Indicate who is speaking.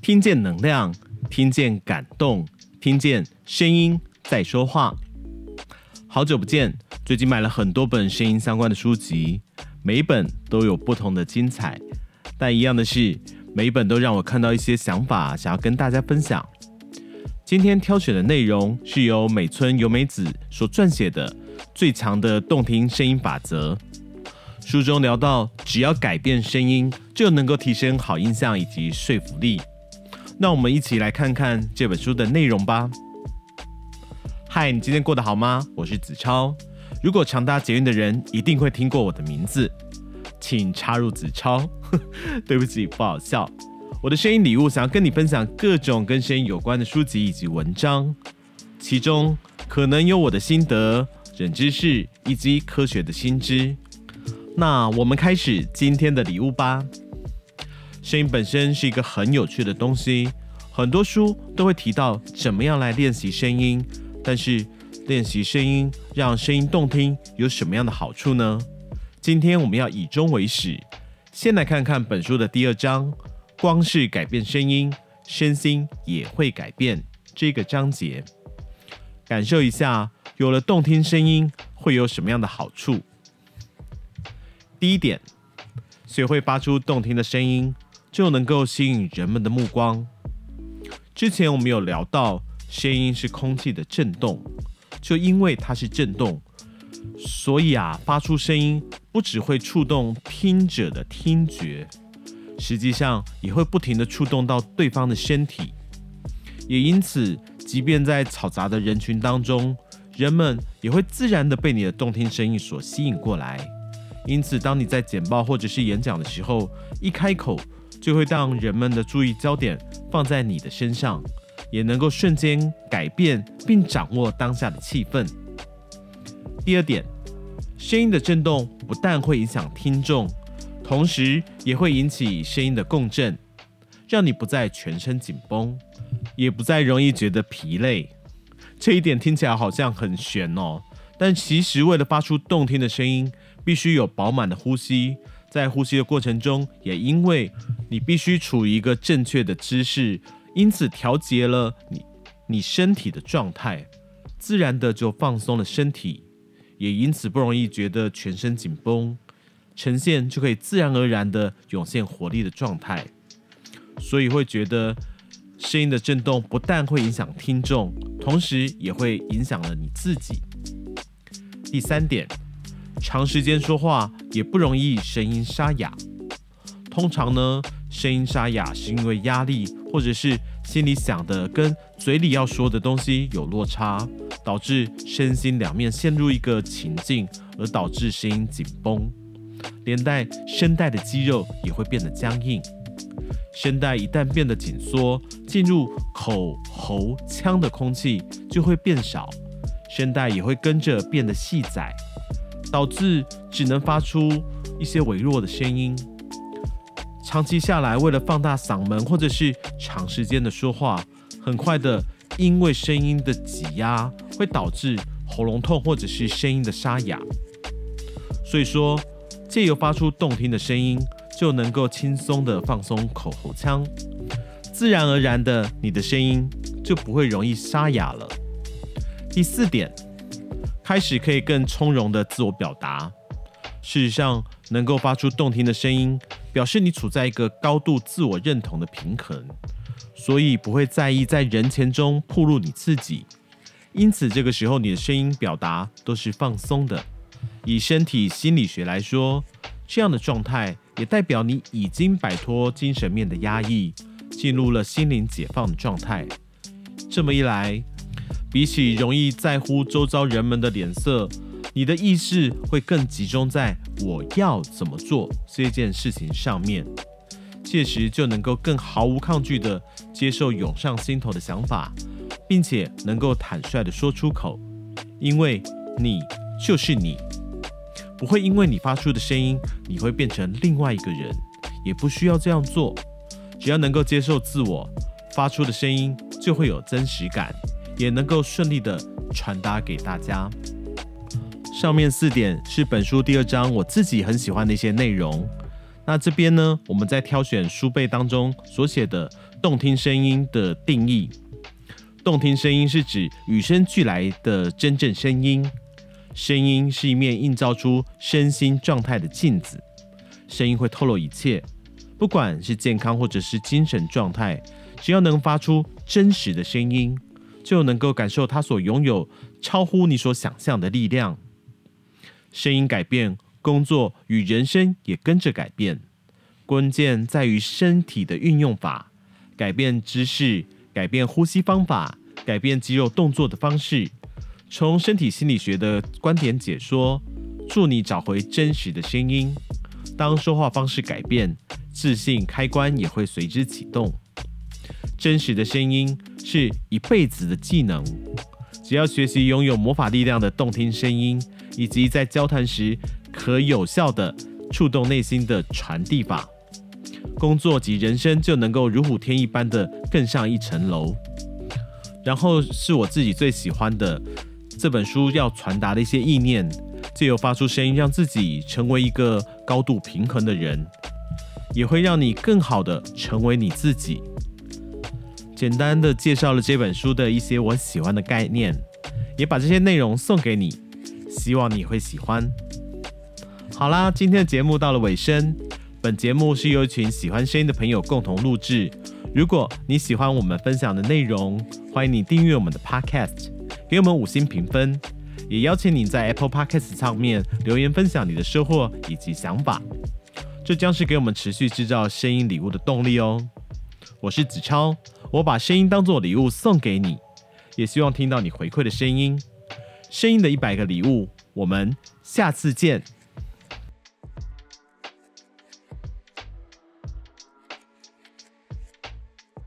Speaker 1: 听见能量，听见感动，听见声音在说话。好久不见，最近买了很多本声音相关的书籍，每一本都有不同的精彩，但一样的是，每一本都让我看到一些想法，想要跟大家分享。今天挑选的内容是由美村由美子所撰写的《最强的动听声音法则》。书中聊到，只要改变声音，就能够提升好印象以及说服力。那我们一起来看看这本书的内容吧。嗨，你今天过得好吗？我是子超。如果常搭捷运的人一定会听过我的名字，请插入子超。对不起，不好笑。我的声音礼物想要跟你分享各种跟声音有关的书籍以及文章，其中可能有我的心得、冷知识以及科学的新知。那我们开始今天的礼物吧。声音本身是一个很有趣的东西，很多书都会提到怎么样来练习声音。但是练习声音，让声音动听，有什么样的好处呢？今天我们要以终为始，先来看看本书的第二章：光是改变声音，身心也会改变。这个章节，感受一下，有了动听声音会有什么样的好处？第一点，学会发出动听的声音。就能够吸引人们的目光。之前我们有聊到，声音是空气的震动，就因为它是震动，所以啊，发出声音不只会触动听者的听觉，实际上也会不停的触动到对方的身体。也因此，即便在嘈杂的人群当中，人们也会自然的被你的动听声音所吸引过来。因此，当你在简报或者是演讲的时候，一开口，就会让人们的注意焦点放在你的身上，也能够瞬间改变并掌握当下的气氛。第二点，声音的震动不但会影响听众，同时也会引起声音的共振，让你不再全身紧绷，也不再容易觉得疲累。这一点听起来好像很玄哦，但其实为了发出动听的声音，必须有饱满的呼吸。在呼吸的过程中，也因为你必须处于一个正确的姿势，因此调节了你你身体的状态，自然的就放松了身体，也因此不容易觉得全身紧绷，呈现就可以自然而然的涌现活力的状态，所以会觉得声音的震动不但会影响听众，同时也会影响了你自己。第三点。长时间说话也不容易声音沙哑。通常呢，声音沙哑是因为压力，或者是心里想的跟嘴里要说的东西有落差，导致身心两面陷入一个情境，而导致声音紧绷，连带声带的肌肉也会变得僵硬。声带一旦变得紧缩，进入口、喉、腔的空气就会变少，声带也会跟着变得细窄。导致只能发出一些微弱的声音。长期下来，为了放大嗓门或者是长时间的说话，很快的因为声音的挤压会导致喉咙痛或者是声音的沙哑。所以说，借由发出动听的声音，就能够轻松的放松口喉腔，自然而然的你的声音就不会容易沙哑了。第四点。开始可以更从容的自我表达。事实上，能够发出动听的声音，表示你处在一个高度自我认同的平衡，所以不会在意在人前中暴露你自己。因此，这个时候你的声音表达都是放松的。以身体心理学来说，这样的状态也代表你已经摆脱精神面的压抑，进入了心灵解放的状态。这么一来，比起容易在乎周遭人们的脸色，你的意识会更集中在我要怎么做这件事情上面，届时就能够更毫无抗拒地接受涌上心头的想法，并且能够坦率地说出口，因为你就是你，不会因为你发出的声音你会变成另外一个人，也不需要这样做，只要能够接受自我，发出的声音就会有真实感。也能够顺利的传达给大家。上面四点是本书第二章我自己很喜欢的一些内容，那这边呢，我们在挑选书背当中所写的动听声音的定义。动听声音是指与生俱来的真正声音。声音是一面映照出身心状态的镜子，声音会透露一切，不管是健康或者是精神状态，只要能发出真实的声音，就能够感受它所拥有超乎你所想象的力量。声音改变。工作与人生也跟着改变，关键在于身体的运用法，改变姿势，改变呼吸方法，改变肌肉动作的方式。从身体心理学的观点解说，助你找回真实的声音。当说话方式改变，自信开关也会随之启动。真实的声音是一辈子的技能，只要学习拥有魔法力量的动听声音，以及在交谈时。可有效的触动内心的传递法，工作及人生就能够如虎添翼般的更上一层楼。然后是我自己最喜欢的这本书要传达的一些意念，借由发出声音，让自己成为一个高度平衡的人，也会让你更好的成为你自己。简单的介绍了这本书的一些我喜欢的概念，也把这些内容送给你，希望你会喜欢。好啦，今天的节目到了尾声。本节目是由一群喜欢声音的朋友共同录制。如果你喜欢我们分享的内容，欢迎你订阅我们的 Podcast，给我们五星评分，也邀请你在 Apple Podcast 上面留言分享你的收获以及想法。这将是给我们持续制造声音礼物的动力哦。我是子超，我把声音当做礼物送给你，也希望听到你回馈的声音。声音的一百个礼物，我们下次见。